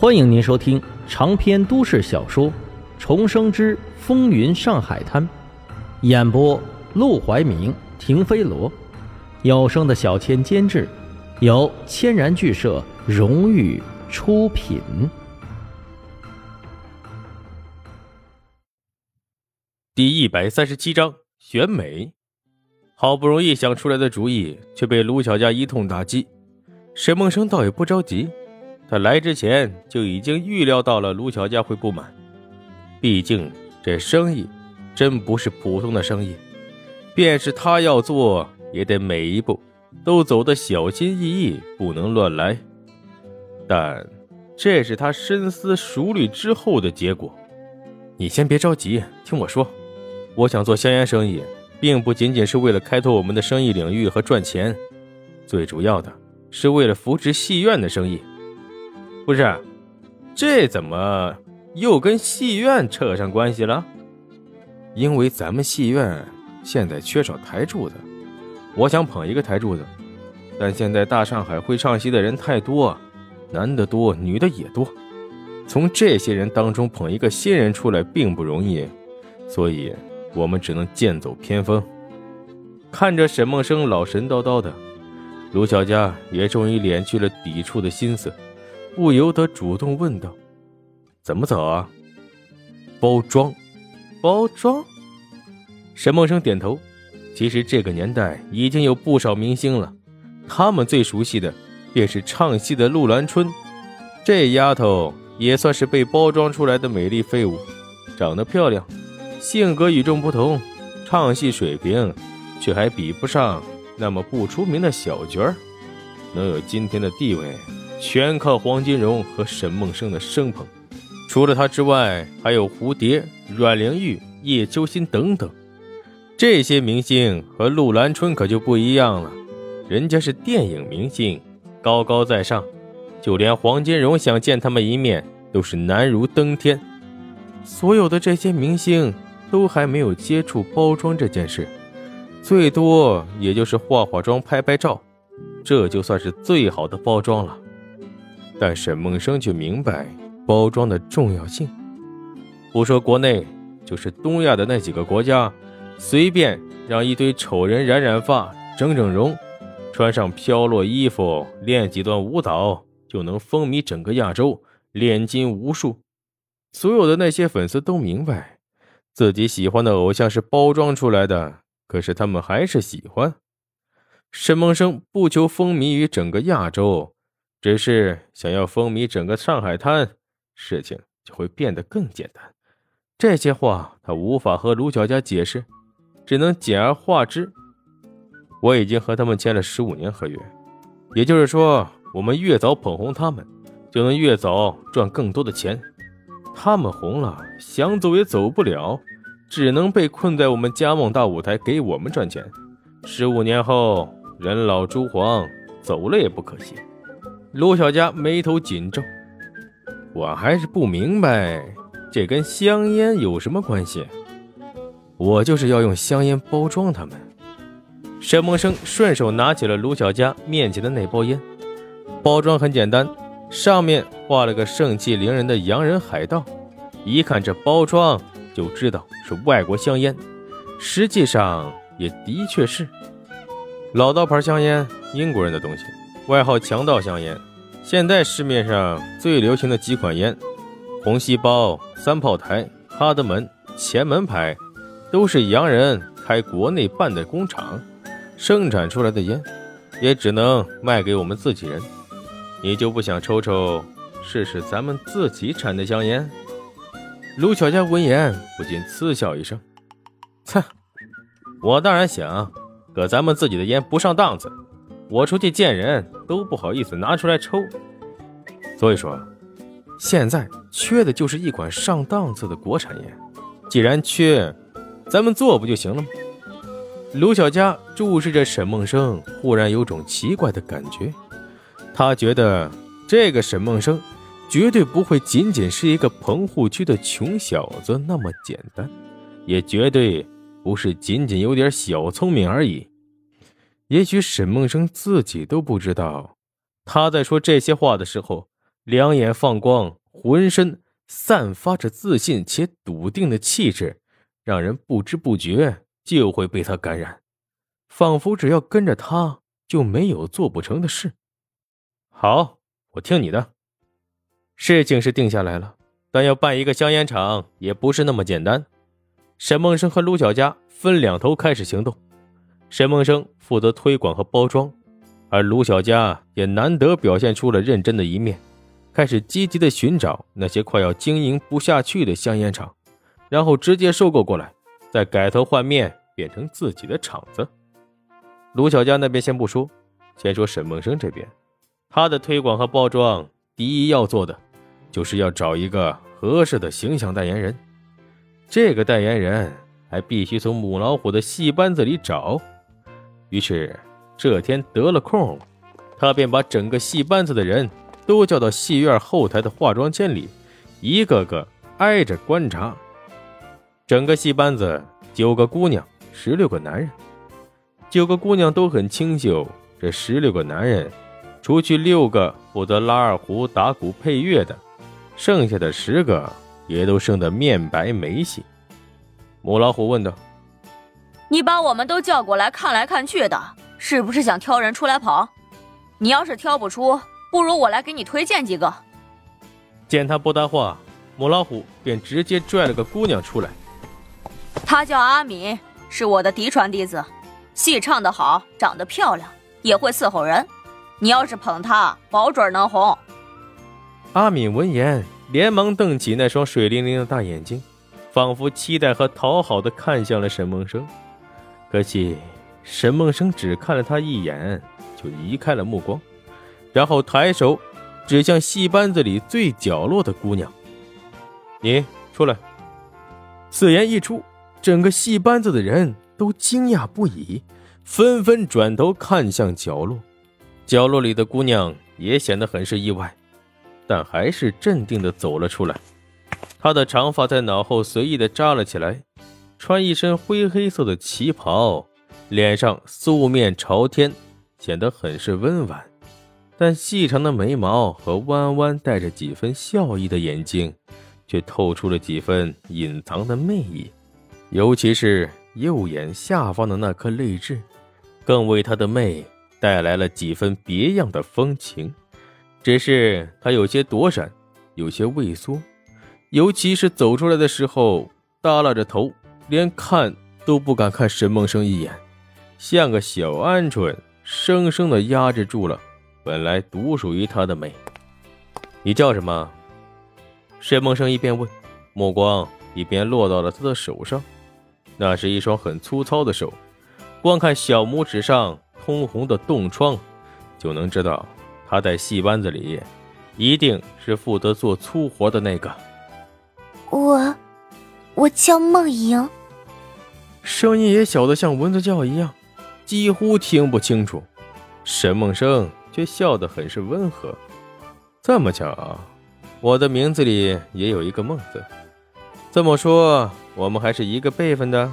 欢迎您收听长篇都市小说《重生之风云上海滩》，演播：陆怀明、停飞罗，有声的小千监制，由千然剧社荣誉出品。第一百三十七章选美，好不容易想出来的主意，却被卢小佳一通打击。沈梦生倒也不着急。他来之前就已经预料到了卢小佳会不满，毕竟这生意真不是普通的生意，便是他要做，也得每一步都走得小心翼翼，不能乱来。但这是他深思熟虑之后的结果。你先别着急，听我说，我想做香烟生意，并不仅仅是为了开拓我们的生意领域和赚钱，最主要的是为了扶持戏院的生意。不是，这怎么又跟戏院扯上关系了？因为咱们戏院现在缺少台柱子，我想捧一个台柱子。但现在大上海会唱戏的人太多，男的多，女的也多，从这些人当中捧一个新人出来并不容易，所以我们只能剑走偏锋。看着沈梦生老神叨叨的，卢小佳也终于敛去了抵触的心思。不由得主动问道：“怎么走啊？”包装，包装。沈梦生点头。其实这个年代已经有不少明星了，他们最熟悉的便是唱戏的陆兰春。这丫头也算是被包装出来的美丽废物，长得漂亮，性格与众不同，唱戏水平却还比不上那么不出名的小角儿，能有今天的地位。全靠黄金荣和沈梦生的生捧，除了他之外，还有蝴蝶、阮玲玉、叶秋心等等。这些明星和陆兰春可就不一样了，人家是电影明星，高高在上，就连黄金荣想见他们一面都是难如登天。所有的这些明星都还没有接触包装这件事，最多也就是化化妆、拍拍照，这就算是最好的包装了。但沈梦生却明白包装的重要性。不说国内，就是东亚的那几个国家，随便让一堆丑人染染发、整整容，穿上飘落衣服，练几段舞蹈，就能风靡整个亚洲，炼金无数。所有的那些粉丝都明白，自己喜欢的偶像是包装出来的，可是他们还是喜欢。沈梦生不求风靡于整个亚洲。只是想要风靡整个上海滩，事情就会变得更简单。这些话他无法和卢小佳解释，只能简而化之。我已经和他们签了十五年合约，也就是说，我们越早捧红他们，就能越早赚更多的钱。他们红了，想走也走不了，只能被困在我们家梦大舞台，给我们赚钱。十五年后，人老珠黄，走了也不可惜。卢小佳眉头紧皱，我还是不明白，这跟香烟有什么关系？我就是要用香烟包装他们。沈梦生顺手拿起了卢小佳面前的那包烟，包装很简单，上面画了个盛气凌人的洋人海盗，一看这包装就知道是外国香烟，实际上也的确是老刀牌香烟，英国人的东西。外号“强盗香烟”，现在市面上最流行的几款烟，红细胞、三炮台、哈德门、前门牌，都是洋人开国内办的工厂生产出来的烟，也只能卖给我们自己人。你就不想抽抽试试咱们自己产的香烟？卢巧佳闻言不禁嗤笑一声：“哼，我当然想，可咱们自己的烟不上档次。”我出去见人都不好意思拿出来抽，所以说，现在缺的就是一款上档次的国产烟。既然缺，咱们做不就行了吗？卢小佳注视着沈梦生，忽然有种奇怪的感觉。他觉得这个沈梦生绝对不会仅仅是一个棚户区的穷小子那么简单，也绝对不是仅仅有点小聪明而已。也许沈梦生自己都不知道，他在说这些话的时候，两眼放光，浑身散发着自信且笃定的气质，让人不知不觉就会被他感染，仿佛只要跟着他就没有做不成的事。好，我听你的。事情是定下来了，但要办一个香烟厂也不是那么简单。沈梦生和卢小佳分两头开始行动，沈梦生负责推广和包装，而卢小佳也难得表现出了认真的一面。开始积极的寻找那些快要经营不下去的香烟厂，然后直接收购过来，再改头换面变成自己的厂子。卢小佳那边先不说，先说沈梦生这边，他的推广和包装，第一要做的，就是要找一个合适的形象代言人。这个代言人还必须从母老虎的戏班子里找。于是这天得了空，他便把整个戏班子的人。都叫到戏院后台的化妆间里，一个个挨着观察。整个戏班子九个姑娘，十六个男人，九个姑娘都很清秀。这十六个男人，除去六个负责拉二胡、打鼓、配乐的，剩下的十个也都生得面白眉细。母老虎问道：“你把我们都叫过来看来看去的，是不是想挑人出来跑？你要是挑不出……”不如我来给你推荐几个。见他不搭话，母老虎便直接拽了个姑娘出来。她叫阿敏，是我的嫡传弟子，戏唱得好，长得漂亮，也会伺候人。你要是捧她，保准能红。阿敏闻言，连忙瞪起那双水灵灵的大眼睛，仿佛期待和讨好的看向了沈梦生。可惜，沈梦生只看了他一眼，就移开了目光。然后抬手指向戏班子里最角落的姑娘：“你出来。”此言一出，整个戏班子的人都惊讶不已，纷纷转头看向角落。角落里的姑娘也显得很是意外，但还是镇定的走了出来。她的长发在脑后随意的扎了起来，穿一身灰黑色的旗袍，脸上素面朝天，显得很是温婉。但细长的眉毛和弯弯带着几分笑意的眼睛，却透出了几分隐藏的魅意，尤其是右眼下方的那颗泪痣，更为她的媚带来了几分别样的风情。只是她有些躲闪，有些畏缩，尤其是走出来的时候，耷拉着头，连看都不敢看沈梦生一眼，像个小鹌鹑，生生的压制住了。本来独属于他的美，你叫什么？沈梦生一边问，目光一边落到了他的手上。那是一双很粗糙的手，光看小拇指上通红的冻疮，就能知道他在戏班子里一定是负责做粗活的那个。我，我叫梦莹。声音也小得像蚊子叫一样，几乎听不清楚。沈梦生。却笑得很是温和。这么巧，我的名字里也有一个“梦”字。这么说，我们还是一个辈分的。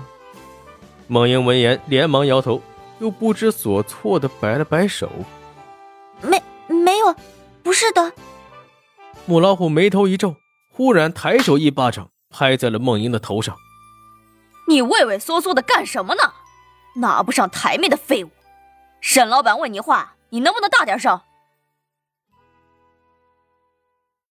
梦英闻言连忙摇头，又不知所措的摆了摆手：“没，没有，不是的。”母老虎眉头一皱，忽然抬手一巴掌拍在了梦英的头上：“你畏畏缩缩的干什么呢？拿不上台面的废物！沈老板问你话。”你能不能大点声？